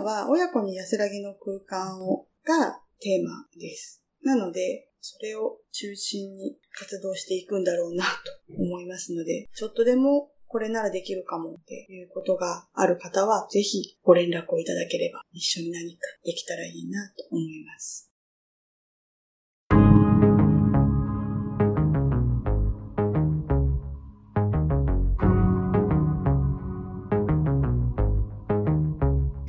のは親子に安らぎの空間をがテーマです。なので、それを中心に活動していくんだろうなと思いますので、ちょっとでもこれならできるかもっていうことがある方は、ぜひご連絡をいただければ一緒に何かできたらいいなと思います。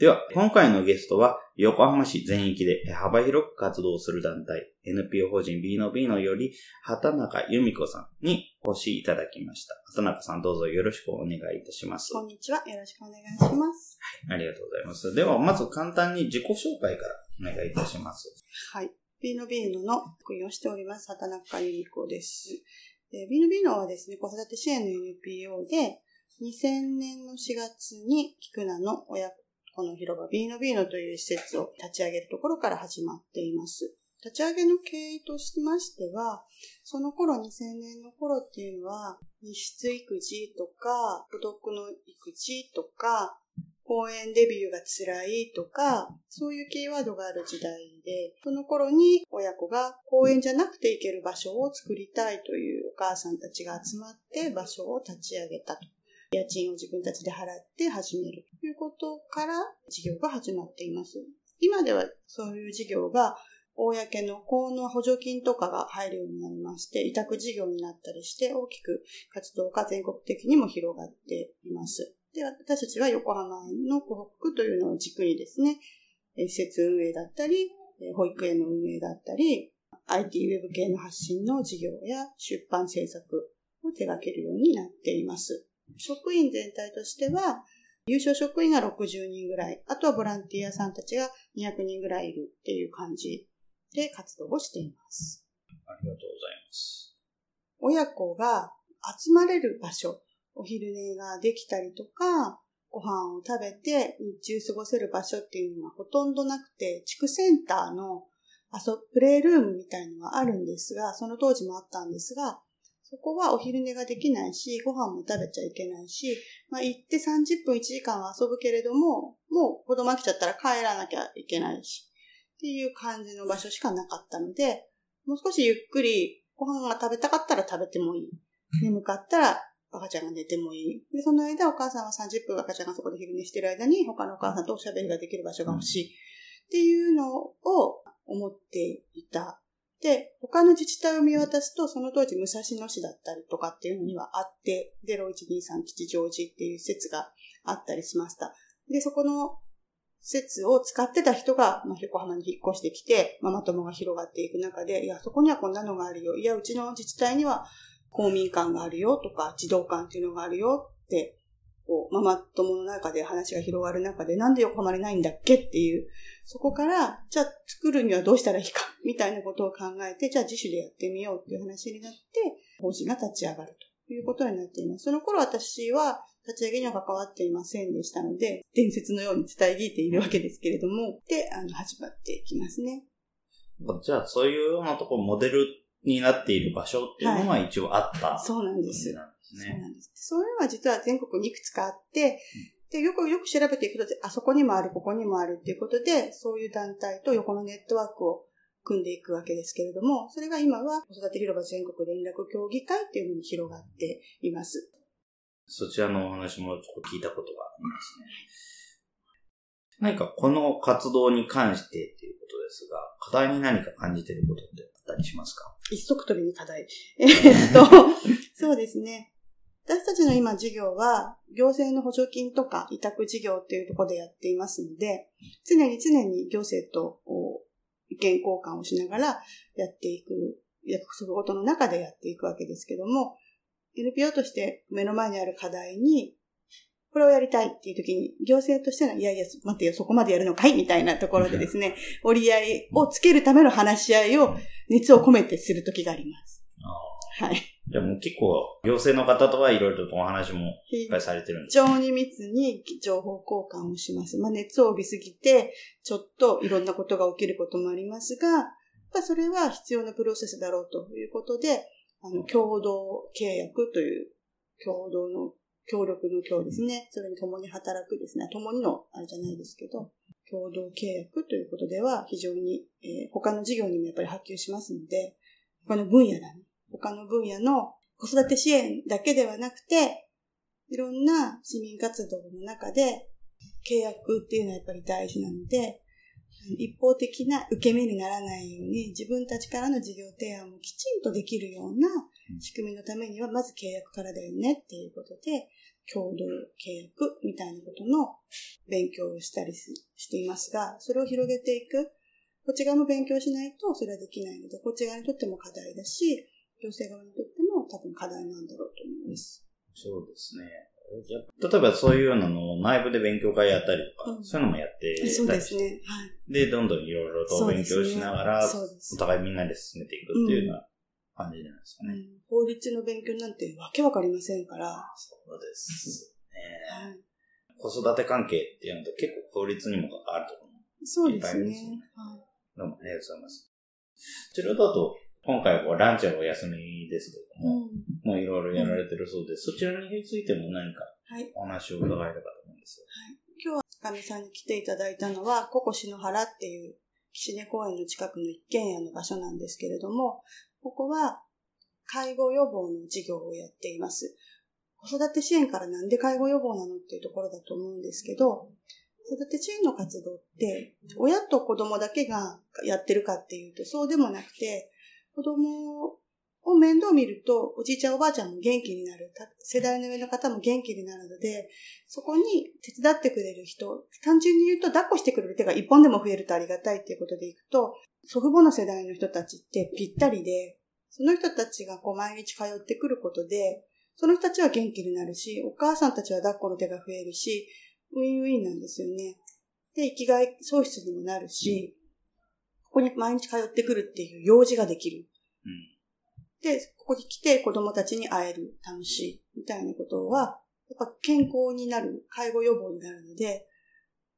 では、今回のゲストは、横浜市全域で幅広く活動する団体、NPO 法人 B の B のより、畑中由美子さんにお越しいただきました。畑中さんどうぞよろしくお願いいたします。こんにちは。よろしくお願いします。ありがとうございます。では、まず簡単に自己紹介からお願いいたします。はい。ビーノビーノの福音をしております、畑中由美子です。でビーノビーノはですね、子育て支援の NPO で、2000年の4月に菊名の親子この広場ビーノビーノという施設を立ち上げるところから始まっています。立ち上げの経緯としましては、その頃2000年の頃っていうのは、日出育児とか、孤独の育児とか、公園デビューが辛いとか、そういうキーワードがある時代で、その頃に親子が公園じゃなくて行ける場所を作りたいというお母さんたちが集まって場所を立ち上げたと。家賃を自分たちで払って始めるということから事業が始まっています。今ではそういう事業が公の公の補助金とかが入るようになりまして、委託事業になったりして大きく活動が全国的にも広がっています。で、私たちは横浜の湖北というのを軸にですね、施設運営だったり、保育園の運営だったり、IT ウェブ系の発信の事業や出版制作を手掛けるようになっています。職員全体としては、優勝職員が60人ぐらい、あとはボランティアさんたちが200人ぐらいいるっていう感じで活動をしています。ありがとうございます。親子が集まれる場所、お昼寝ができたりとか、ご飯を食べて日中過ごせる場所っていうのがほとんどなくて、地区センターの遊プレイルームみたいのがあるんですが、その当時もあったんですが、そこはお昼寝ができないし、ご飯も食べちゃいけないし、まあ行って30分1時間は遊ぶけれども、もう子供飽きちゃったら帰らなきゃいけないし、っていう感じの場所しかなかったので、もう少しゆっくりご飯が食べたかったら食べてもいい。眠かったら赤ちゃんが寝てもいい。で、その間お母さんは30分赤ちゃんがそこで昼寝してる間に他のお母さんとおしゃべりができる場所が欲しい。っていうのを思っていた。で、他の自治体を見渡すと、その当時武蔵野市だったりとかっていうのにはあって、0123吉祥寺っていう施設があったりしました。で、そこの施設を使ってた人が、まあ、横浜に引っ越してきて、ママ友が広がっていく中で、いや、そこにはこんなのがあるよ。いや、うちの自治体には公民館があるよとか、児童館っていうのがあるよって、こう、ママ友の中で話が広がる中で、なんで横浜にないんだっけっていう、そこから、じゃあ作るにはどうしたらいいか、みたいなことを考えて、じゃあ自主でやってみようっていう話になって、法人が立ち上がるということになっています。その頃私は、立ち上げには関わっていませんでしたので、伝説のように伝え聞いているわけですけれども、で、あの、始まっていきますね。じゃあ、そういうようなところ、モデルになっている場所っていうのは一応あった、そうなんです。なんですそうね。なんです。そういうのは実は全国にいくつかあって、で、よくよく調べていくと、あそこにもある、ここにもあるっていうことで、そういう団体と横のネットワークを組んでいくわけですけれども、それが今は子育て広場全国連絡協議会っていうのに広がっています。そちらのお話もちょっと聞いたことがありますね。何かこの活動に関してっていうことですが、課題に何か感じていることってあったりしますか？一足飛びに課題。えーっと、そうですね。私たちの今事業は、行政の補助金とか委託事業っていうところでやっていますので、常に常に行政と意見交換をしながらやっていく、約束事の中でやっていくわけですけども、NPO として目の前にある課題に、これをやりたいっていう時に、行政としての、いやいや、待ってよ、そこまでやるのかいみたいなところでですね、折り合いをつけるための話し合いを熱を込めてする時があります。はい。じゃあもう結構、行政の方とはいろいろとお話もいっぱいされてるんです非常に密に情報交換をします。まあ、熱を帯びすぎて、ちょっといろんなことが起きることもありますが、やっぱそれは必要なプロセスだろうということで、あの、共同契約という、共同の、協力の協ですね。それに共に働くですね。共にの、あれじゃないですけど、共同契約ということでは非常に、えー他の事業にもやっぱり波及しますので、他の分野だね。他の分野の子育て支援だけではなくて、いろんな市民活動の中で契約っていうのはやっぱり大事なので、一方的な受け身にならないように自分たちからの事業提案もきちんとできるような仕組みのためにはまず契約からだよねっていうことで、共同契約みたいなことの勉強をしたりすしていますが、それを広げていく。こっち側も勉強しないとそれはできないので、こっち側にとっても課題だし、行政側にとっても多分課題なんだろうと思います。そうですね。例えばそういうのの内部で勉強会やったりとか、うんそういうのもやってたりそうですね。はい。で、どんどんいろいろと勉強しながら、そうですお互いみんなで進めていくっていうような感じじゃないですかね。うん法律の勉強なんてわけわかりませんから。はそうですね。い。子育て関係っていうのと結構法律にも関わるところもそうですねいっぱいありますね。はいどうもありがとうございます。こちらだと、今回はランチはお休みですけども、うんもういろいろやられてるそうです。そちらについても何かはい。お話を伺えればと思うんです今日はかみさんに来ていただいたのは、ココ篠原っていう岸根公園の近くの一軒家の場所なんですけれども、ここは介護予防の事業をやっています。子育て支援からなんで介護予防なのっていうところだと思うんですけど、子育て支援の活動って、親と子供だけがやってるかっていうとそうでもなくて、子供を面倒見ると、おじいちゃんおばあちゃんも元気になる。世代の上の方も元気になるので、そこに手伝ってくれる人、単純に言うと抱っこしてくれる手が一本でも増えるとありがたいっていうことでいくと、祖父母の世代の人たちってぴったりで、その人たちがこう毎日通ってくることで、その人たちは元気になるし、お母さんたちは抱っこの手が増えるし、ウィンウィンなんですよね。で、生きがい喪失にもなるし、ここに毎日通ってくるっていう用事ができる。うん。で、ここに来て子供たちに会える、楽しい、みたいなことは、やっぱ健康になる、介護予防になるので、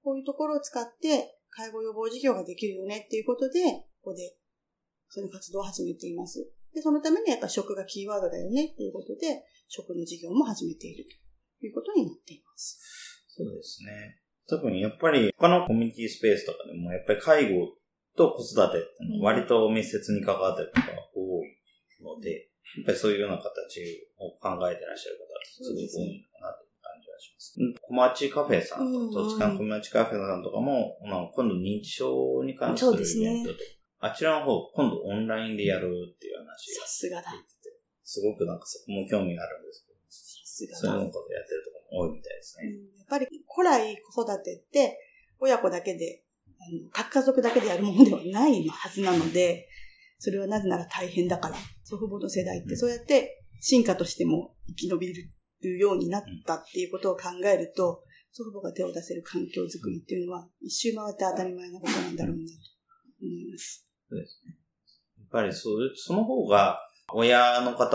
こういうところを使って介護予防事業ができるよねっていうことで、ここでその活動を始めています。で、そのためにやっぱ食がキーワードだよねっていうことで、食の事業も始めているということになっています。そうですね。特にやっぱり他のコミュニティスペースとかでもやっぱり介護と子育てって割と密接に関わってる方が多いので、やっぱりそういうような形を考えてらっしゃる方がすごく多いのかなという感じはします。うん小町カフェさんと、土地勘小町カフェさんとかも、まあ今度認知症に関するそうですねイベントで、あちらの方、今度オンラインでやるっていう話さすがだ。すごくなんかそこも興味があるんですけど、さすがだ。そういうのことやってるところも多いみたいですね。うんやっぱり古来子育てって親子だけで、あの各家族だけでやるものではないはずなので、それはなぜなら大変だから。祖父母の世代ってそうやって進化としても生き延びるようになったっていうことを考えると、祖父母が手を出せる環境づくりっていうのは一周回って当たり前なことなんだろうなと思います。やっぱりそう、その方が、親の方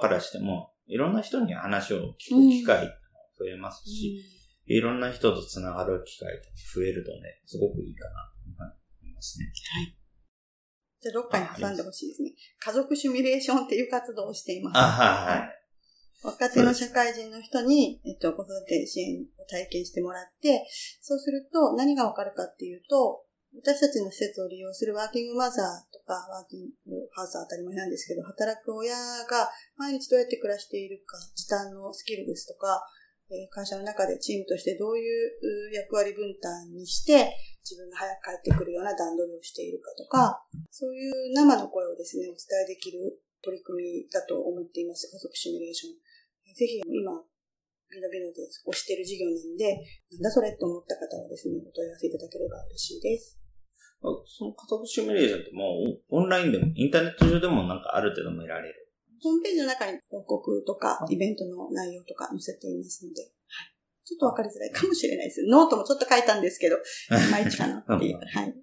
からしても、いろんな人に話を聞く機会が増えますし、いろんな人とつながる機会が増えるとね、すごくいいかなと思いますね。じゃあどっかに挟んでほしいですね。家族シミュレーションっていう活動をしています。あ、はいはい。若手の社会人の人に、えっと、子育て支援を体験してもらって、そうすると何がわかるかっていうと、私たちの施設を利用するワーキングマザーとか、ワーキングファーザー当たり前なんですけど、働く親が毎日どうやって暮らしているか、時短のスキルですとか、えー会社の中でチームとしてどういうう役割分担にして、自分が早く帰ってくるような段取りをしているかとか、そういう生の声をですね、お伝えできる取り組みだと思っています。家族シミュレーション。ぜひ今、ビノビノで推している事業なんで、なんだそれと思った方はですね、お問い合わせいただければ嬉しいです。その家族シミュレーションってもうオンラインでも、インターネット上でもなんかある程度見られる。ホームページの中に広告とか、イベントの内容とか載せていますので、はい。ちょっとわかりづらいかもしれないです。ノートもちょっと書いたんですけど、いまいちかなっていう。はい。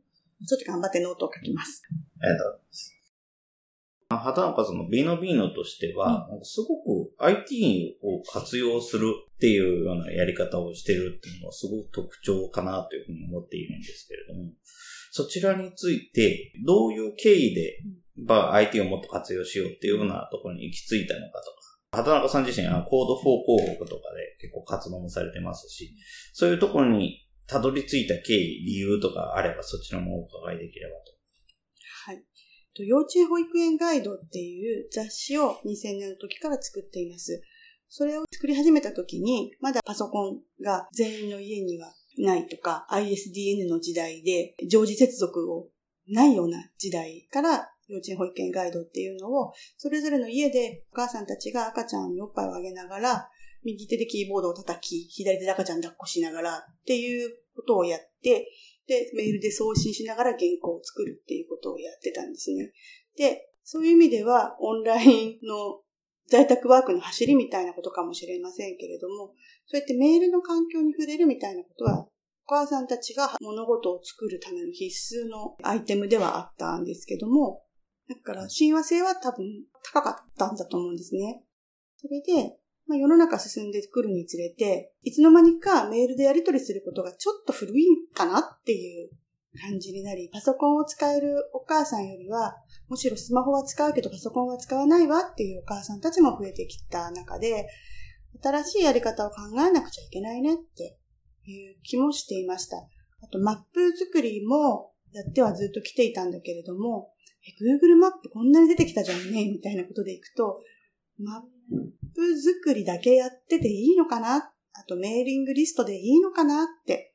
ちょっと頑張ってノートを書きます。ありがとうございます。畑中さんのビーノビーノとしては、うん、すごく IT を活用するっていうようなやり方をしてるっていうのはすごく特徴かなというふうに思っているんですけれども、そちらについてどういう経緯で、まあ、IT をもっと活用しようっていうようなところに行き着いたのかとか、畑中さん自身はコード4広告とかで結構活動もされてますし、そういうところにたどり着いた経緯、理由とかあればそちらもお伺いできればと。はい。幼稚園保育園ガイドっていう雑誌を2000年の時から作っています。それを作り始めた時に、まだパソコンが全員の家にはないとか、ISDN の時代で常時接続をないような時代から幼稚園保育園ガイドっていうのを、それぞれの家でお母さんたちが赤ちゃんにおっぱいをあげながら、右手でキーボードを叩き、左手で赤ちゃん抱っこしながらっていうことをやって、で、メールで送信しながら原稿を作るっていうことをやってたんですね。で、そういう意味では、オンラインの在宅ワークの走りみたいなことかもしれませんけれども、そうやってメールの環境に触れるみたいなことは、お母さんたちが物事を作るための必須のアイテムではあったんですけども、だから親和性は多分高かったんだと思うんですね。それで、まあ、世の中進んでくるにつれて、いつの間にかメールでやり取りすることがちょっと古いんかなっていう感じになり、パソコンを使えるお母さんよりは、むしろスマホは使うけどパソコンは使わないわっていうお母さんたちも増えてきた中で、新しいやり方を考えなくちゃいけないねっていう気もしていました。あと、マップ作りもやってはずっと来ていたんだけれども、え Google マップこんなに出てきたじゃんね、みたいなことでいくと、マップ作りだけやってていいのかな？あとメーリングリストでいいのかなって、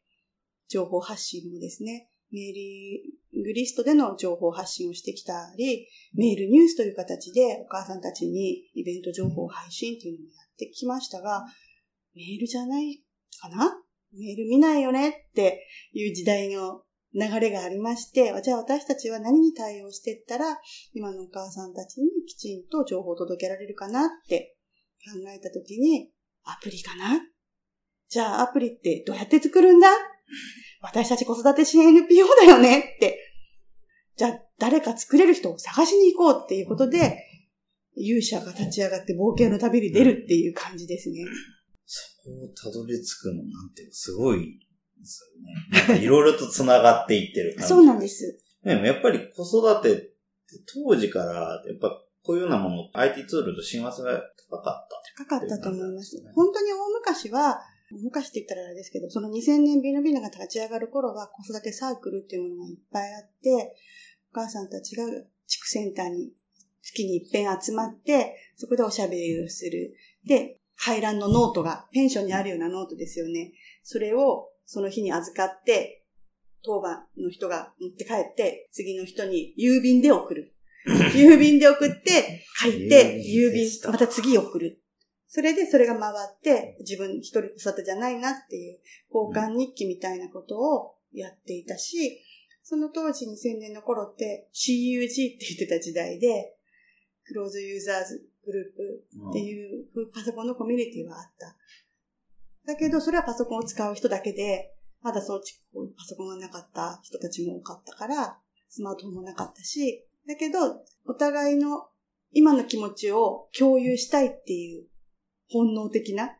情報発信もですね、メーリングリストでの情報発信をしてきたり、メールニュースという形でお母さんたちにイベント情報配信っていうのもやってきましたが、メールじゃないかな？メール見ないよねっていう時代の流れがありまして、じゃあ私たちは何に対応していったら、今のお母さんたちにきちんと情報を届けられるかなって考えたときに、アプリかな？じゃあアプリってどうやって作るんだ？私たち子育て支援 NPO だよねって。じゃあ誰か作れる人を探しに行こうっていうことで、勇者が立ち上がって冒険の旅に出るっていう感じですね。そこをたどり着くのなんてすごいですよね。いろいろと繋がっていってる感じ。そうなんです。でもやっぱり子育てって当時から、やっぱこういうようなもの、IT ツールと親和性が高かった高かったと思います。本当に大昔は、昔って言ったらあれですけど、その2000年ビノビノが立ち上がる頃は子育てサークルっていうものがいっぱいあって、お母さんたちが地区センターに月に一遍集まって、そこでおしゃべりをする。で、回覧のノートが、ペンションにあるようなノートですよね。それをその日に預かって、当番の人が持って帰って、次の人に郵便で送る。郵便で送って、書いて、郵便、また次送る。それでそれが回って、自分一人子育てじゃないなっていう交換日記みたいなことをやっていたし、その当時2000年の頃って CUG って言ってた時代で、クローズユーザーズグループっていうパソコンのコミュニティはあった。だけど、それはパソコンを使う人だけで、まだそうパソコンがなかった人たちも多かったから、スマートフォンもなかったし、だけど、お互いの今の気持ちを共有したいっていう本能的な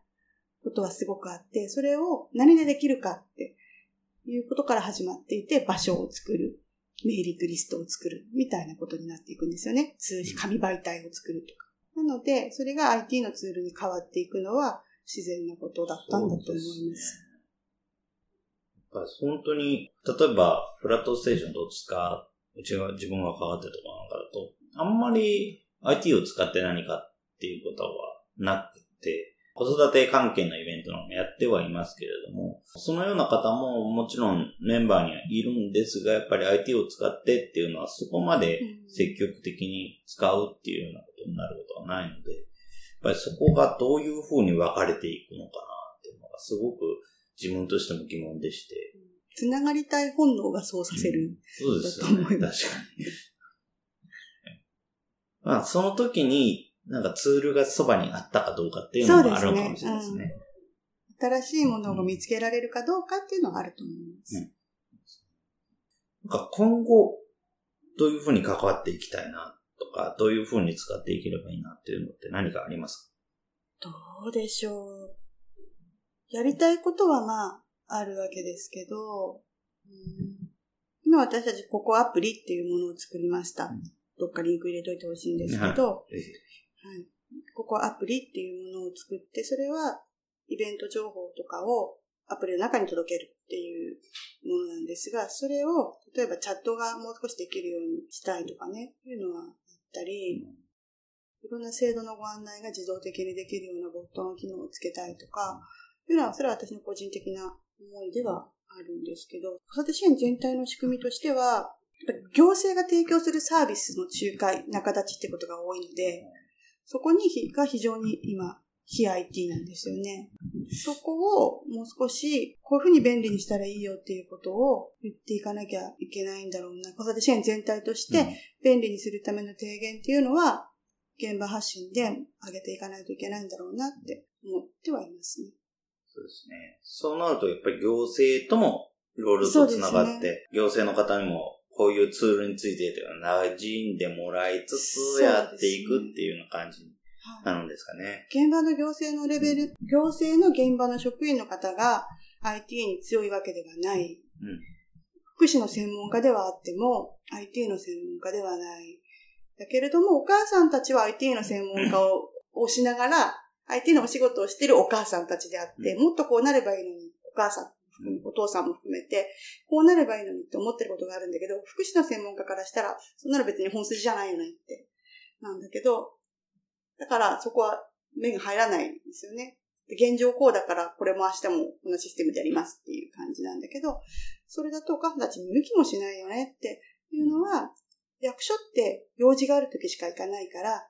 ことはすごくあって、それを何でできるかっていうことから始まっていて、場所を作る、メーリングリストを作る、みたいなことになっていくんですよね。通じ、紙媒体を作るとか。なので、それが IT のツールに変わっていくのは、自然なことだったんだと思います。本当に、例えば、フラットステーションどう使う、うちが自分が関わってるところなんかだと、あんまり IT を使って何かっていうことはなくて、子育て関係のイベントのもやってはいますけれども、そのような方ももちろんメンバーにはいるんですが、やっぱり IT を使ってっていうのはそこまで積極的に使うっていうようなことになることはないので、ぱりそこがどういうふうに分かれていくのかなっていうのがすごく自分としても疑問でして。つながりたい本能がそうさせる、うん、そうですよね。確かに。まあ、その時に、なんかツールがそばにあったかどうかっていうのがあるかもしれないですね。すねうん、新しいものを見つけられるかどうかっていうのはあると思います。うん、なんか今後、どういうふうに関わっていきたいなとか、どういうふうに使っていければいいなっていうのって何かありますか？どうでしょう。やりたいことはまあ、あるわけですけど、うん、今私たちここアプリっていうものを作りました。うん、どっかリンク入れといてほしいんですけど、はい。はい。ここアプリっていうものを作って、それはイベント情報とかをアプリの中に届けるっていうものなんですが、それを、例えばチャットがもう少しできるようにしたいとかね、いうのはあったり、いろんな制度のご案内が自動的にできるようなボットの機能をつけたいとか、いうのは、それは私の個人的な思いではあるんですけど、子育て支援全体の仕組みとしては、行政が提供するサービスの仲介、仲立ちってことが多いので、そこにが非常に今、非 IT なんですよね。そこをもう少し、こういうふうに便利にしたらいいよっていうことを言っていかなきゃいけないんだろうな。子育て支援全体として便利にするための提言っていうのは、現場発信で上げていかないといけないんだろうなって思ってはいますね。そうですね。そうなると、やっぱり行政ともいろいろと繋がって、ね、行政の方にもこういうツールについて馴染んでもらいつつやっていくっていうような感じになるんですかね。現場の行政のレベル、うん、行政の現場の職員の方が IT に強いわけではない。うん、福祉の専門家ではあっても IT の専門家ではない。だけれども、お母さんたちは IT の専門家を押しながら、IT のお仕事をしているお母さんたちであって、もっとこうなればいいのに、お母さんお父さんも含めて、こうなればいいのにって思ってることがあるんだけど、福祉の専門家からしたら、そんなの別に本筋じゃないよねって。なんだけど、だからそこは目が入らないんですよね。現状こうだからこれも明日もこのシステムでやりますっていう感じなんだけど、それだとお母さんたち見向きもしないよねっていうのは、役所って用事がある時しか行かないから、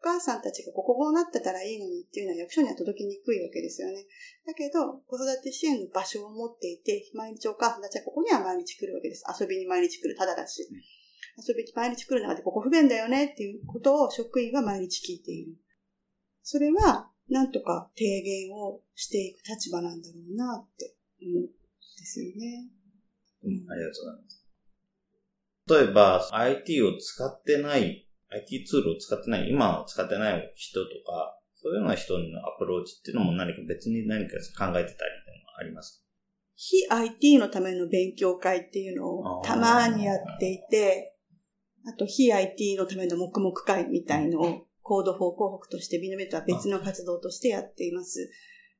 お母さんたちがこここうなってたらいいのにっていうのは役所には届きにくいわけですよね。だけど、子育て支援の場所を持っていて、毎日お母さんたちはここには毎日来るわけです。遊びに毎日来る、ただだし。遊びに毎日来る中でここ不便だよねっていうことを職員は毎日聞いている。それは、なんとか提言をしていく立場なんだろうなって思うんですよね。うん、ありがとうございます。例えば、IT を使ってない IT ツールを使ってない、今は使ってない人とか、そういうような人のアプローチっていうのも何か別に何か考えてたりっていうのはありますか？非 IT のための勉強会っていうのをたまにやっていて、あと非 IT のための黙々会みたいのをコード4広告としてビノメとは別の活動としてやっています。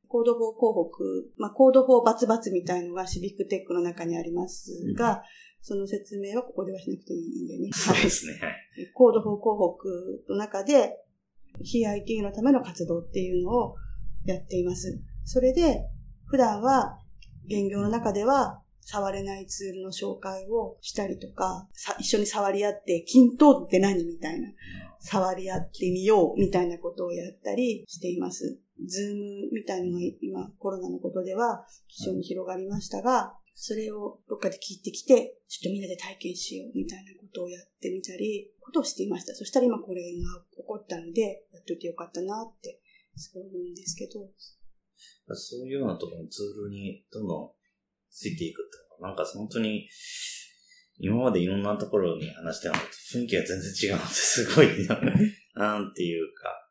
コード4広告、まあ、コード4バツバツみたいのがシビックテックの中にありますが、その説明はここではしなくていいんでね。そうですね。はい。コード法広告の中で、非 IT のための活動っていうのをやっています。それで、普段は、現業の中では、触れないツールの紹介をしたりとか、一緒に触り合って、均等って何みたいな、触り合ってみようみたいなことをやったりしています。ズームみたいなのが今コロナのことでは非常に広がりましたが、それをどっかで聞いてきて、ちょっとみんなで体験しようみたいなことをやってみたり、ことをしていました。そしたら今これが起こったので、やっといてよかったなって、そう思うんですけど。そういうようなところのツールにどんどんついていくってなんか本当に、今までいろんなところに話してたのと雰囲気が全然違うのですごい なんていうか、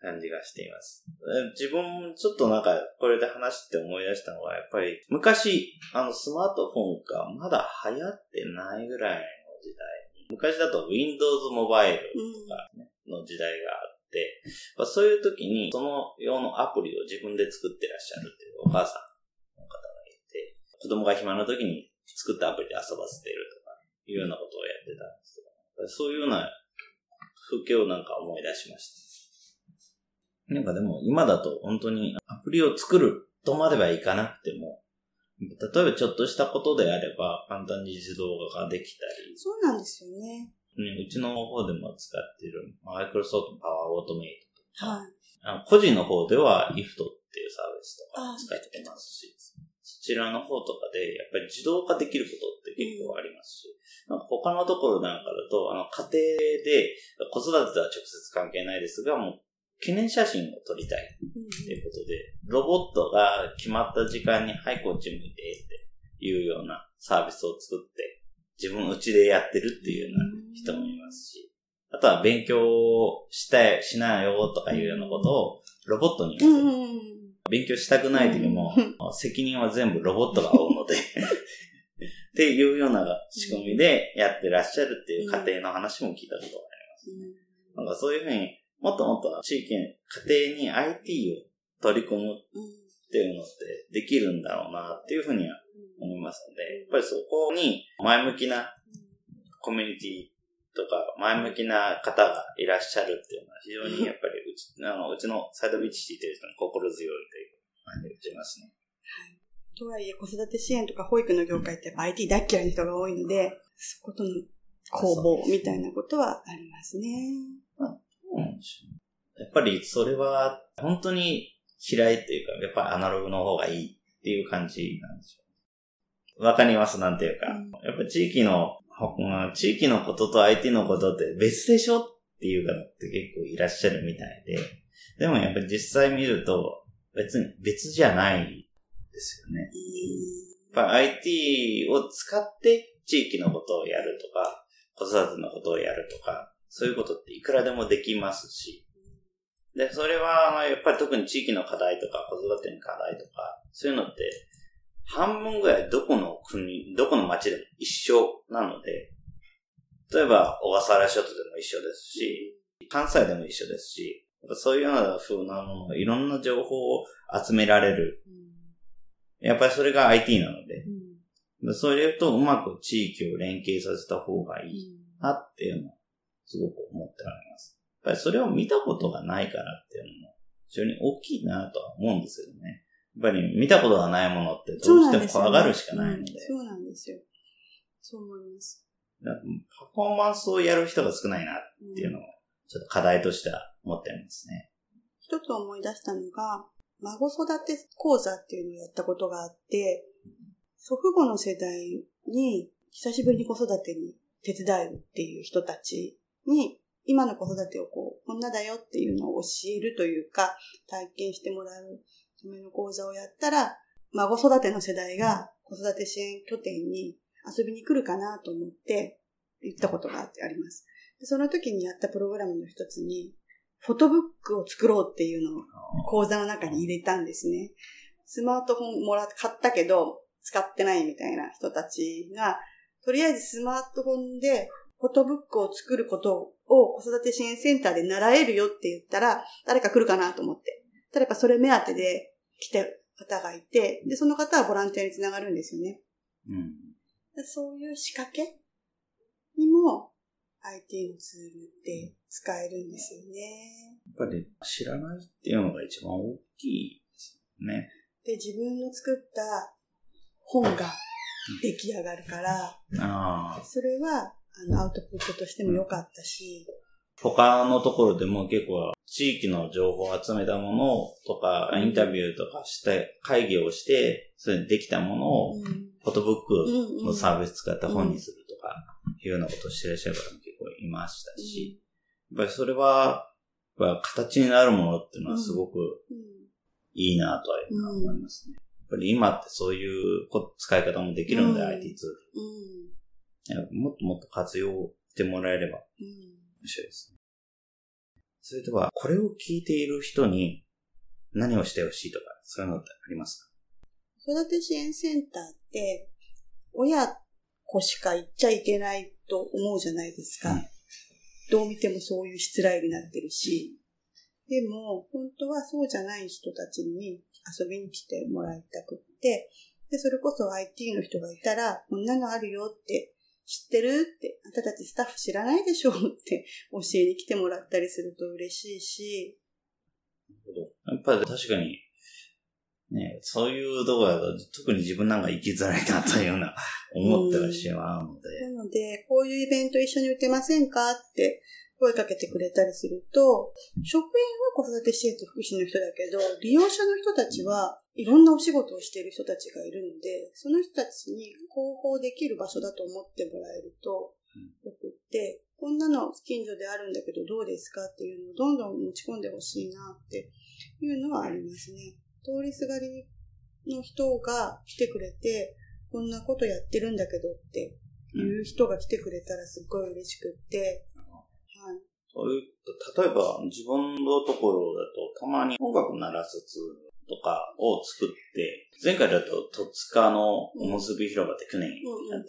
感じがしています。自分も、ちょっとなんか、これで話して思い出したのは、やっぱり、昔、あの、スマートフォンがまだ流行ってないぐらいの時代に、昔だと Windows モバイルとか、ね、の時代があって、まあ、そういう時に、その用のアプリを自分で作ってらっしゃるっていうお母さん、子供が暇な時に作ったアプリで遊ばせてるとか、いうようなことをやってたんですけど、そういうような風景をなんか思い出しました。なんかでも今だと本当にアプリを作るとまではいかなくても、例えばちょっとしたことであれば簡単に自動化ができたり、そうなんですよね。ね、うちの方でも使っているマイクロソフトパワーオートメイトとか、はい。個人の方では IFT っていうサービスとか使ってますし、そちらの方とかでやっぱり自動化できることって結構ありますし、なんか他のところなんかだと、あの家庭で子育てとは直接関係ないですが、もう記念写真を撮りたいうんということで、ロボットが決まった時間に、はい、こっち向いてっていうようなサービスを作って、自分うちでやってるっていうような人もいますし、あとは勉強したい、しなよとかいうようなことをロボットにう。勉強したくない時もうん、責任は全部ロボットが負うので、っていうような仕組みでやってらっしゃるっていう家庭の話も聞いたことがあります。なんかそういうふうに、もっともっと地域、家庭に IT を取り込むうんっていうのってできるんだろうなっていうふうには思いますので、やっぱりそこに前向きなコミュニティとか前向きな方がいらっしゃるっていうのは非常にやっぱりうちあのうちのサイドビーチシティという人に心強いと感じがしますね。とはいえ、子育て支援とか保育の業界って IT 大っ嫌いな人が多いので、そことの攻防みたいなことはありますね。うんやっぱりそれは本当に嫌いっていうか、やっぱりアナログの方がいいっていう感じなんですよ。わかりますなんていうか。うんやっぱ地域の、うん地域のことと IT のことって別でしょっていう方って結構いらっしゃるみたいで。でもやっぱり実際見ると別に別じゃないですよね。やっぱ IT を使って地域のことをやるとか、子育てのことをやるとか、そういうことっていくらでもできますし。で、それは、やっぱり特に地域の課題とか子育ての課題とか、そういうのって、半分ぐらいどこの国、どこの町でも一緒なので、例えば小笠原諸島でも一緒ですし、関西でも一緒ですし、そういうような風なもの、いろんな情報を集められる。やっぱりそれが IT なので、でそれとうまく地域を連携させた方がいいなっていうのをすごく思ってられます。やっぱりそれを見たことがないからっていうのも非常に大きいなとは思うんですけどね。やっぱり見たことがないものってどうしても怖がるしかないので、そうなんですよ。そう思います。パフォーマンスをやる人が少ないなっていうのをちょっと課題としては思ってますね。一つ思い出したのが、孫育て講座っていうのをやったことがあって、祖父母の世代に久しぶりに子育てに手伝えるっていう人たちに、今の子育てをこう、こんなだよっていうのを教えるというか、体験してもらうための講座をやったら、孫育ての世代が子育て支援拠点に遊びに来るかなと思って言ったことがあってあります。その時にやったプログラムの一つに、フォトブックを作ろうっていうのを講座の中に入れたんですね。スマートフォンもらっ買ったけど、使ってないみたいな人たちが、とりあえずスマートフォンでフォトブックを作ることを子育て支援センターで習えるよって言ったら、誰か来るかなと思って。ただやっぱそれ目当てで来た方がいて、で、その方はボランティアにつながるんですよね。うん。でそういう仕掛け IT のツールって使えるんですよね。やっぱり知らないっていうのが一番大きいですよね。で、自分の作った本が出来上がるから、ああ。それはあのアウトプットとしても良かったし、他のところでも結構地域の情報を集めたものとか、インタビューとかして、会議をして、それでできたものを、うん。フォトブックのサービス使った本にするとか、いうようなことをしてらっしゃる方も結構いましたし、やっぱりそれは、やっぱ形になるものっていうのはすごくうんいいなとは思いますね。やっぱり今ってそういうこ使い方もできるんで、うん IT ツうんール。もっともっと活用してもらえればうん面白いですね。それでは、これを聞いている人に何をしてほしいとか、そういうのってあります子育て支援センターって、親子しか行っちゃいけないと思うじゃないですか。うんどう見てもそういうしつらいになってるし。でも、本当はそうじゃない人たちに遊びに来てもらいたくって、で、それこそ IT の人がいたら、こんなのあるよって、知ってるって、あんたたちスタッフ知らないでしょって 教えに来てもらったりすると嬉しいし、やっぱり確かに、ね、そういうところだと、特に自分なんか生きづらいなというような 思ってはしまうので。なので、こういうイベント一緒に打てませんかって声かけてくれたりすると、職員は子育て支援と福祉の人だけど、利用者の人たちはいろんなお仕事をしている人たちがいるので、その人たちに広報できる場所だと思ってもらえるとよくって、こんなの近所であるんだけどどうですかっていうのをどんどん持ち込んでほしいなっていうのはありますね。通りすがりの人が来てくれて、こんなことやってるんだけどっていう人が来てくれたらすっごい嬉しくって、はい。そういう、例えば自分のところだとたまに音楽鳴らすツールとかを作って、前回だと戸塚のおむすび広場って去年やって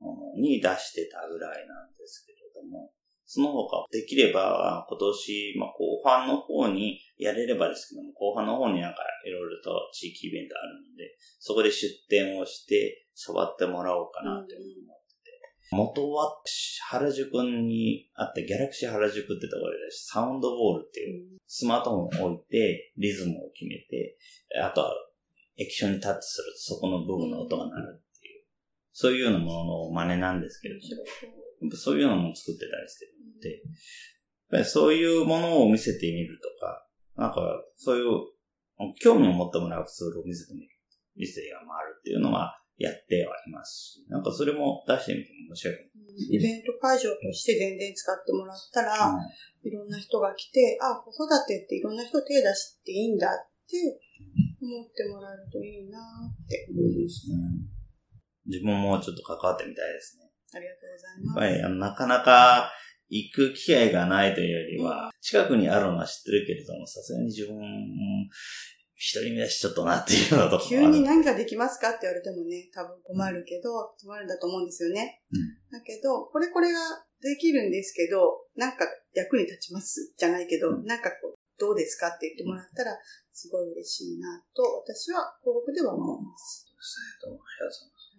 たのに出してたぐらいなんですけれども、その他できれば今年、まあ、後半の方にやれればですけども、後半の方になんかいろいろと地域イベントあるので、そこで出店をして触ってもらおうかなというふうに思ってて、元は原宿にあったギャラクシー原宿ってところでサウンドボールっていうスマートフォンを置いてリズムを決めて、あとは液晶にタッチするとそこの部分の音が鳴るっていう、そういうようなものの真似なんですけれども、そう。いうのも作ってたりしてるので、やっぱりそういうものを見せてみるとか、なんかそういう興味を持ってもらうツールを見せてみる、見せて回るっていうのはやってはいますし、なんかそれも出してみても面白いかイベント会場として全然使ってもらったら、も。いろんな人が来て、あ、子育てっていろんな人手出していいんだって思ってもらえるといいなって思います。うん自分もちょっと関わってみたいですね。ありがとうございます。やっぱりあのなかなか行く機会がないというよりは、近くにあるのは知ってるけれども、さすがに自分、一人目だしちょっとなっていうのと急に何ができますかって言われてもね、多分困るけど、困るんだと思うんですよね。うんだけど、これこれができるんですけど、なんか役に立ちますじゃないけど、うんなんかこう、どうですかって言ってもらったら、すごい嬉しいなと、私は広告では思います。どうもありがとうございます。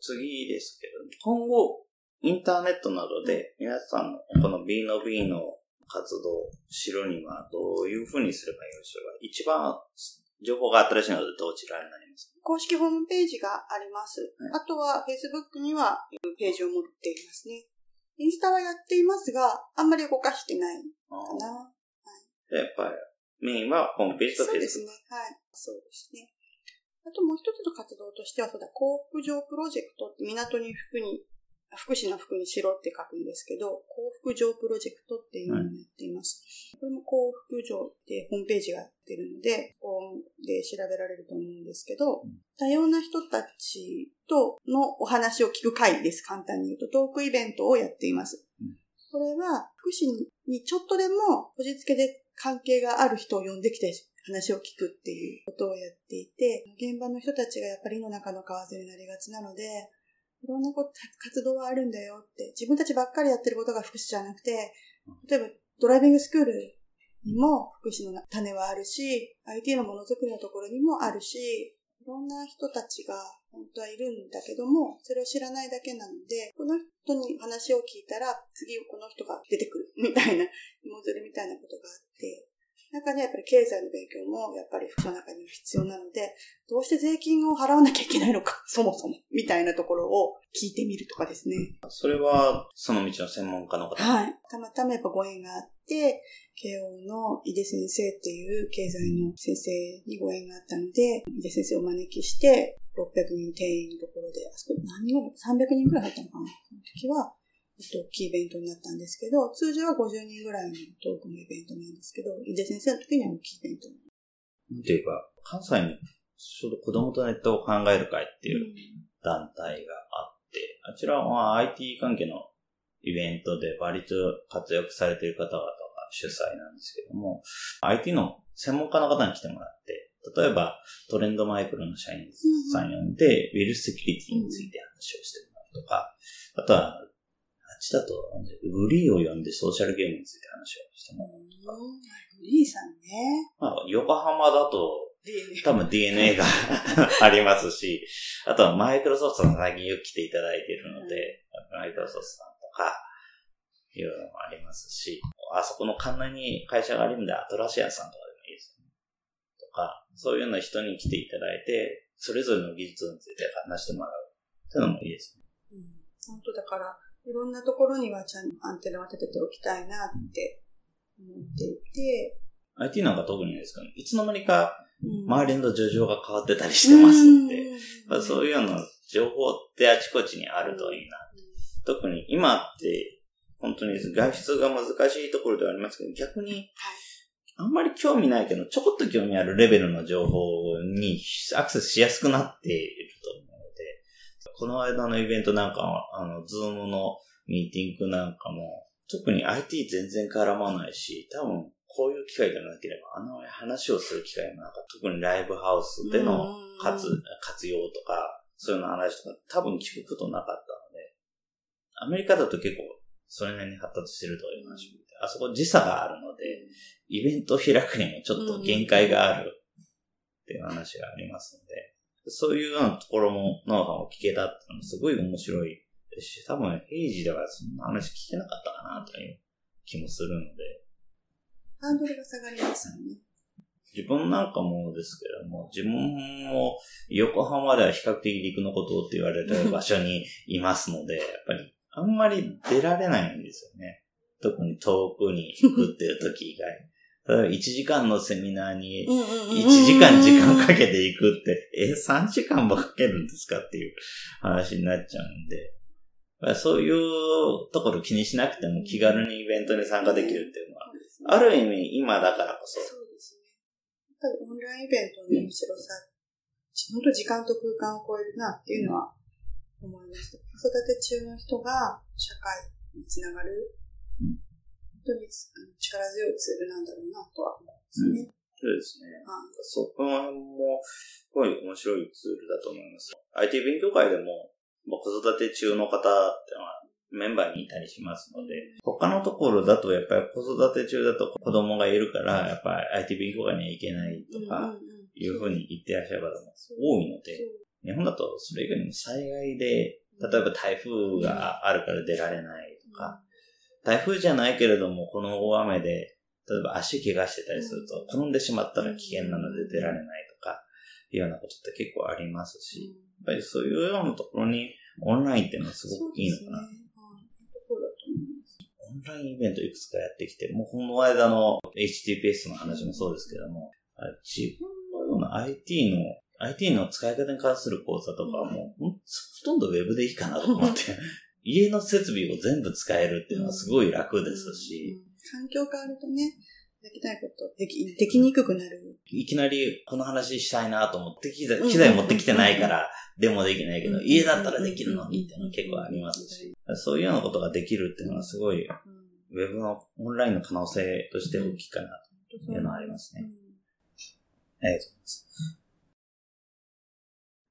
次ですけど、今後、インターネットなどで皆さんのこの B の B の活動を知るにはどういうふうにすればよろしいでしょうか一番情報が新しいのでどちらになりますか？公式ホームページがあります。はいあとは Facebook にはページを持っていますね。インスタはやっていますが、あんまり動かしてないあかな。ーやっぱりメインはホームページとそうです Facebook ね。はい。そうですね。あともう一つの活動としては、そうだ、幸福城プロジェクトって港に福に、福祉の福に城って書くんですけど、幸福城プロジェクトっていうのをやっています。これも幸福城ってホームページがやってるので、ここで調べられると思うんですけど、うん多様な人たちとのお話を聞く会です。簡単に言うと、トークイベントをやっています。うんこれは、福祉にちょっとでも、こじつけで関係がある人を呼んできて話を聞くっていうことをやっていて、現場の人たちがやっぱり井の中の蛙になりがちなので、いろんなこと活動はあるんだよって、自分たちばっかりやってることが福祉じゃなくて、例えばドライビングスクールにも福祉の種はあるし、IT のものづくりのところにもあるし、いろんな人たちが本当はいるんだけども、それを知らないだけなので、この人に話を聞いたら、次この人が出てくるみたいな、芋づるみたいなことがあって、中にはやっぱり経済の勉強もやっぱり福祉の中には必要なので、どうして税金を払わなきゃいけないのか、そもそも、みたいなところを聞いてみるとかですね。それは、その道の専門家の方。はい。たまたまやっぱご縁があって、慶応の井出先生っていう経済の先生にご縁があったので、井出先生をお招きして、600人定員のところで、あそこ何人 ?300 人くらい入ったのかな？その時は、えっと、大きいイベントになったんですけど、通常は50人ぐらいのトークのイベントなんですけど、井出先生の時には大きいイベントになんていうか、関西にちょうど子供とネットを考える会っていう団体があって、あちらは IT 関係のイベントで割と活躍されている方々が主催なんですけども、IT の専門家の方に来てもらって、例えばトレンドマイクロの社員さん呼んで、ウィルスセキュリティについて話をしてもらうとか、あとは、あっちだと、グリーを呼んでソーシャルゲームについて話をしても。グリーさんね。まあ、横浜だと、で、多分 DNA が ありますし、あとはマイクロソフトさん最近よく来ていただいているので、マイクロソフトさんとか、いうのもありますし、あそこの関内に会社があるんで、アトラシアさんとかでか、そういうような人に来ていただいて、それぞれの技術について話してもらう。そういうのもいいですね。うん、本当だから、いろんなところにはちゃんとアンテナを立てておきたいなって思っていて。IT なんか特にですかね。いつの間にかうん周りの状況が変わってたりしてますんで、まあそういうような情報ってあちこちにあるといいな。特に今って、本当に外出が難しいところではありますけど、逆に、あんまり興味ないけど、ちょこっと興味あるレベルの情報にアクセスしやすくなっているとこの間のイベントなんかは、あの、ズームのミーティングなんかも、特に IT 全然絡まないし、多分こういう機会がなければ、あの話をする機会もなかった。特にライブハウスでの活活用とか、そういうの話とか多分聞くことなかったので、アメリカだと結構それなりに発達してるという話を聞いて、あそこ時差があるので、イベントを開くにもちょっと限界があるっていう話がありますので、そういうようなところもノウハウを聞けたっていうのもすごい面白いですし、多分平時ではそんな話聞けなかったかなという気もするので、ハンドルが下がりますよね。自分なんかもですけども、自分も横浜では比較的陸のことって言われてる場所にいますので、やっぱりあんまり出られないんですよね。特に遠くに行くっていう時以外。例えば1時間のセミナーに1 1時間時間かけて行くって、え、3時間もかけるんですかっていう話になっちゃうんで、まあそういうところ気にしなくても気軽にイベントに参加できるっていうのは、ある意味今だからこそ、そうですね。やっぱりオンラインイベントの面白さ、本当時間と空間を超えるなっていうのは思いました。子育て中の人が社会につながる、うん。本当に力強いツールなんだろうなとは思いますね。そうですね。はいそこの辺も、すごい面白いツールだと思います。IT 勉強会でも、まあ子育て中の方ってのはメンバーにいたりしますので、他のところだとやっぱり子育て中だと子供がいるから、やっぱり IT 勉強会には行けないとか、うんうんうんいうふうに言ってらっしゃる方も多いので、日本だとそれ以外にも災害で、例えば台風があるから出られないとか、台風じゃないけれども、この大雨で、例えば足怪我してたりすると、転んでしまったら危険なので出られないとか、いうようなことって結構ありますし、やっぱりそういうようなところにオンラインっていうのはすごくいいのかな。オンラインイベントいくつかやってきて、もうこの間の HTTPS の話もそうですけども、自分のような IT の、IT の使い方に関する講座とかはもう、ほんほとんどウェブでいいかなと思って、家の設備を全部使えるっていうのはすごい楽ですし、うん環境変わるとね、できないことでき、できにくくなる。いきなりこの話したいなと思って機材、機材持ってきてないから、でもできないけど、家だったらできるのにっていうのは結構ありますし、そういうようなことができるっていうのはすごい、ウうんェブのオンラインの可能性として大きいかなというのはありますね。うんありがとうございます。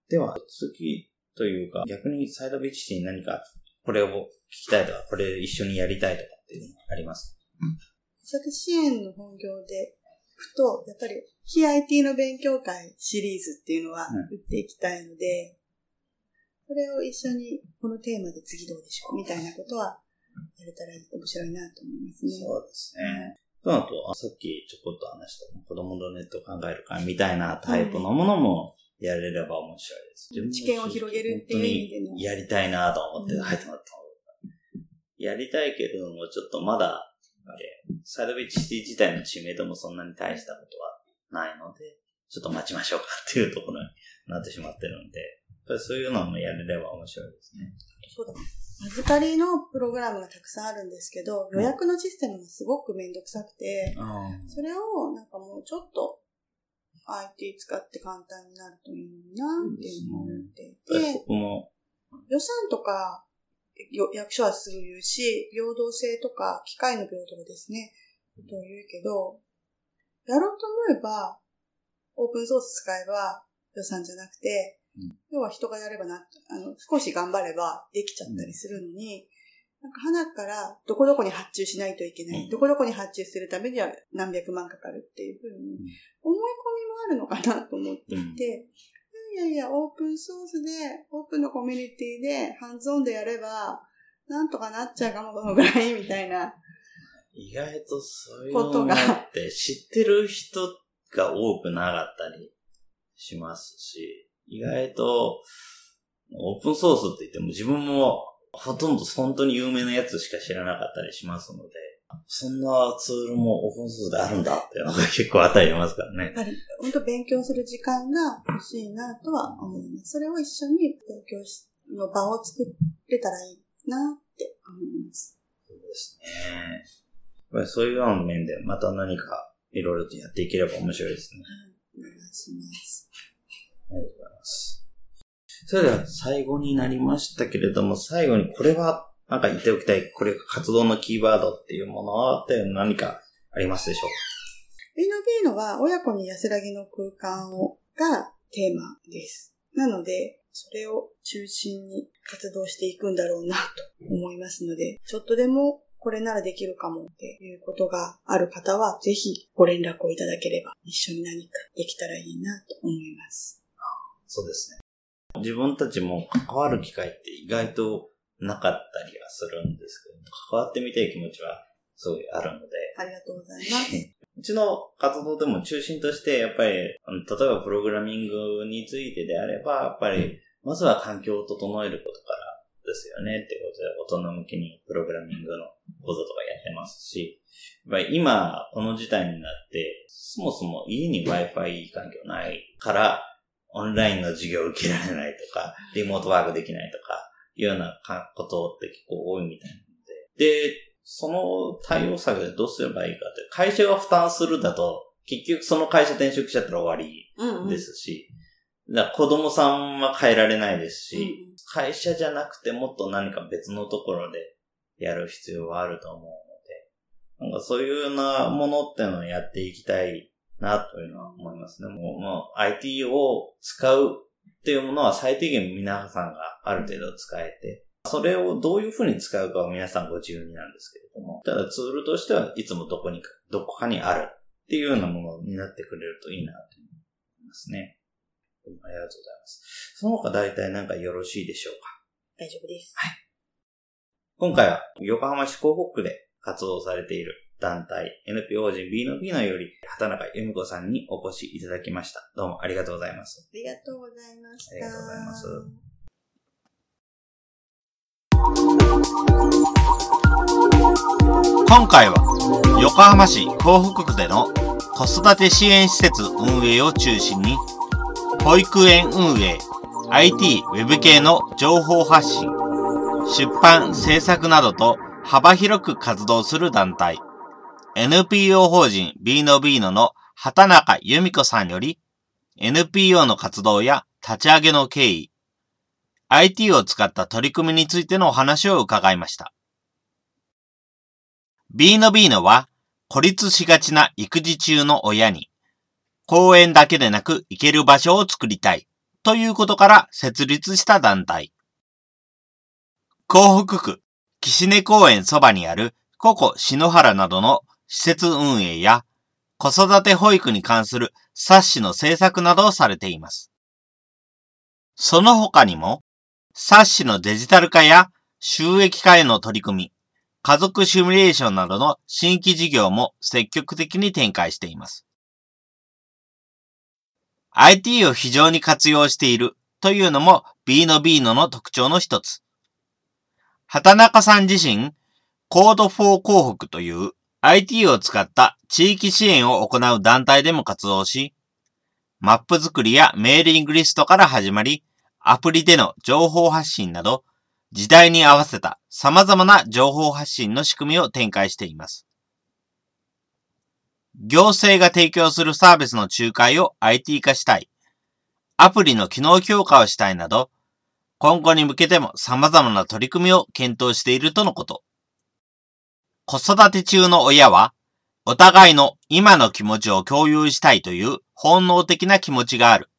では、次というか、逆にサイドビーチに何かこれを聞きたいとか、これ一緒にやりたいとかっていうのはあります子育て支援の本業でふと、やっぱり、非 IT の勉強会シリーズっていうのはうん打っていきたいので、これを一緒にこのテーマで次どうでしょうみたいなことはやれたら面白いなと思いますね。そうですね。と、あさっきちょこっと話した子供のネットを考える会みたいなタイプのものもやれれば面白いです。うん知見を広げるっていう意味でのやりたいなと思ってうん入ってもらったやりたいけれども、ちょっとまだ、あれ、サイドビーチシティ自体の知名度もそんなに大したことはないので、ちょっと待ちましょうかっていうところになってしまってるんで、そういうのもやれれば面白いですね。そうだ。預かりのプログラムがたくさんあるんですけど、予約のシステムがすごくめんどくさくて、それをなんかもうちょっと IT 使って簡単になるといいなっていうのを思っていて、予算とかよ役所はすぐ言うし、平等性とか機械の平等ですね、と言うけど、やろうと思えば、オープンソース使えば予算じゃなくて、うん。要は人がやればな、あの、少し頑張ればできちゃったりするのに、なんか花からどこどこに発注しないといけない、うん。どこどこに発注するためには何百万かかるっていうふうに思いあるのかなと思っていて、いやいや、オープンソースで、オープンのコミュニティで、ハンズオンでやれば、なんとかなっちゃうかも、このぐらい、みたいな。意外とそういうことがのって知ってる人が多くなかったりしますし、意外と、オープンソースって言っても自分もほとんど本当に有名なやつしか知らなかったりしますので、そんなツールもオープンソースであるんだっていうのが結構与えますからね。やっぱり、本当勉強する時間が欲しいなとは思います。それを一緒に勉強しの場を作れたらいいなって思います。そうですね。やっぱりそういうような面でまた何かいろいろとやっていければ面白いですね。お願いします。ありがとうございます。それでは最後になりましたけれども、最後にこれはなんか言っておきたい、これ活動のキーワードっていうものって何かありますでしょう？ビーノビーノは親子に安らぎの空間をがテーマです。なので、それを中心に活動していくんだろうなと思いますので、ちょっとでもこれならできるかもっていうことがある方は、ぜひご連絡をいただければ一緒に何かできたらいいなと思います。そうですね。自分たちも関わる機会って意外となかったりはするんですけど、関わってみたい気持ちはすごいあるので、ありがとうございます。うちの活動でも中心として、やっぱり、例えばプログラミングについてであれば、やっぱり、まずは環境を整えることからですよね、ってことで、大人向けにプログラミングの講座とかやってますし、やっぱり今、この事態になって、そもそも家に Wi-Fi 環境ないから、オンラインの授業を受けられないとか、リモートワークできないとか、ようなかことって結構多いみたいなので。で、その対応策でどうすればいいかって、会社が負担するだと、結局その会社転職しちゃったら終わりうんうんですし、だから子供さんは変えられないですし、うんうん会社じゃなくてもっと何か別のところでやる必要はあると思うので、なんかそういうようなものってのをやっていきたいなというのは思いますね。もう、もう IT を使うっていうものは最低限皆さんがある程度使えて、それをどういうふうに使うかは皆さんご自由になんですけれども、ただツールとしてはいつもどこにか、どこかにあるっていうようなものになってくれるといいなと思いますね。ありがとうございます。その他大体なんかよろしいでしょうか？大丈夫です。今回は横浜市港北区で活動されている団体 NPO 法人 B の B のより畑中由美子さんにお越しいただきました。どうもありがとうございます。ありがとうございました。ありがとうございます今回は横浜市港北区での子育て支援施設運営を中心に保育園運営、IT、ウェブ系の情報発信、出版、制作などと幅広く活動する団体 NPO 法人 B の B のの畑中由美子さんより NPO の活動や立ち上げの経緯、IT を使った取り組みについてのお話を伺いました。B の B のは、孤立しがちな育児中の親に、公園だけでなく行ける場所を作りたい、ということから設立した団体。港北区、岸根公園そばにあるココ篠原などの施設運営や、子育て保育に関する冊子の制作などをされています。その他にも、冊子のデジタル化や収益化への取り組み、家族シミュレーションなどの新規事業も積極的に展開しています。IT を非常に活用しているというのも B の B のの特徴の一つ。畑中さん自身、コードフォー港北という IT を使った地域支援を行う団体でも活動し、マップ作りやメーリングリストから始まり、アプリでの情報発信など、時代に合わせた様々な情報発信の仕組みを展開しています。行政が提供するサービスの仲介を IT 化したい。アプリの機能強化をしたいなど、今後に向けても様々な取り組みを検討しているとのこと。子育て中の親は、お互いの今の気持ちを共有したいという本能的な気持ちがある。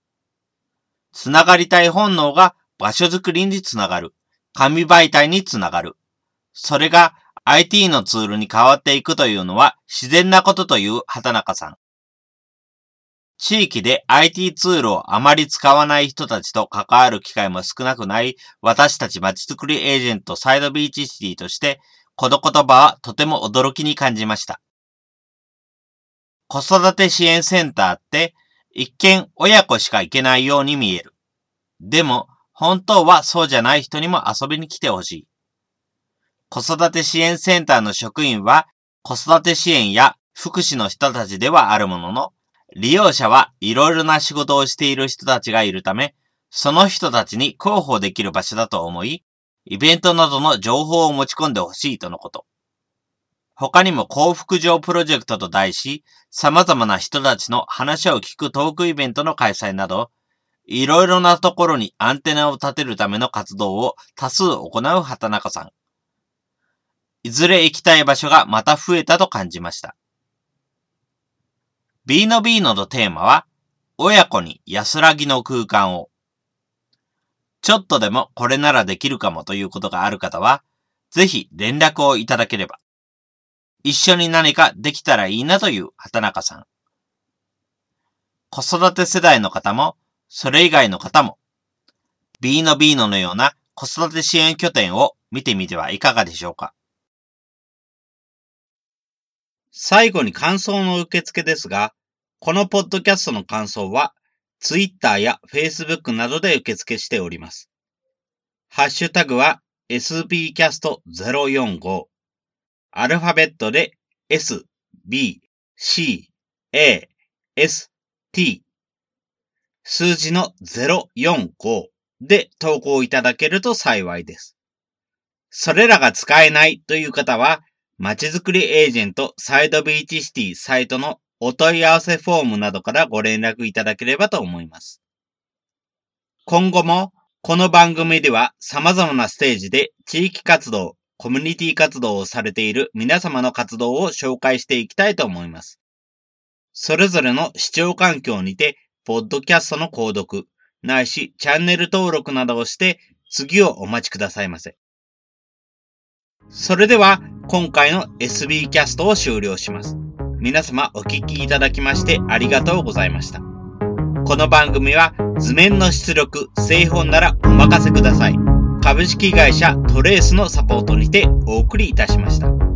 つながりたい本能が場所づくりにつながる。紙媒体につながる。それが IT のツールに変わっていくというのは自然なことという畑中さん。地域で IT ツールをあまり使わない人たちと関わる機会も少なくない私たちまちづくりエージェントサイドビーチシティとして、この言葉はとても驚きに感じました。子育て支援センターって一見親子しか行けないように見える。でも、本当はそうじゃない人にも遊びに来てほしい。子育て支援センターの職員は子育て支援や福祉の人たちではあるものの、利用者はいろいろな仕事をしている人たちがいるため、その人たちに広報できる場所だと思い、イベントなどの情報を持ち込んでほしいとのこと。他にも幸福上プロジェクトと題し、様々な人たちの話を聞くトークイベントの開催など、いろいろなところにアンテナを立てるための活動を多数行う畑中さん。いずれ行きたい場所がまた増えたと感じました。B の B ののテーマは、親子に安らぎの空間を。ちょっとでもこれならできるかもということがある方は、ぜひ連絡をいただければ。一緒に何かできたらいいなという畑中さん。子育て世代の方も、それ以外の方も、B の B ののような子育て支援拠点を見てみてはいかがでしょうか。最後に感想の受付ですが、このポッドキャストの感想は、Twitter や Facebook などで受付しております。ハッシュタグは sbcast045 アルファベットで s, b, c, a, s, t 数字の045で投稿いただけると幸いです。それらが使えないという方は、まちづくりエージェントサイドビーチシティサイトのお問い合わせフォームなどからご連絡いただければと思います。今後もこの番組では様々なステージで地域活動、コミュニティ活動をされている皆様の活動を紹介していきたいと思います。それぞれの視聴環境にて、ポッドキャストの購読、ないしチャンネル登録などをして次をお待ちくださいませ。それでは今回の SB キャストを終了します。皆様お聞きいただきましてありがとうございました。この番組は図面の出力、製本ならお任せください。株式会社トレースのサポートにてお送りいたしました。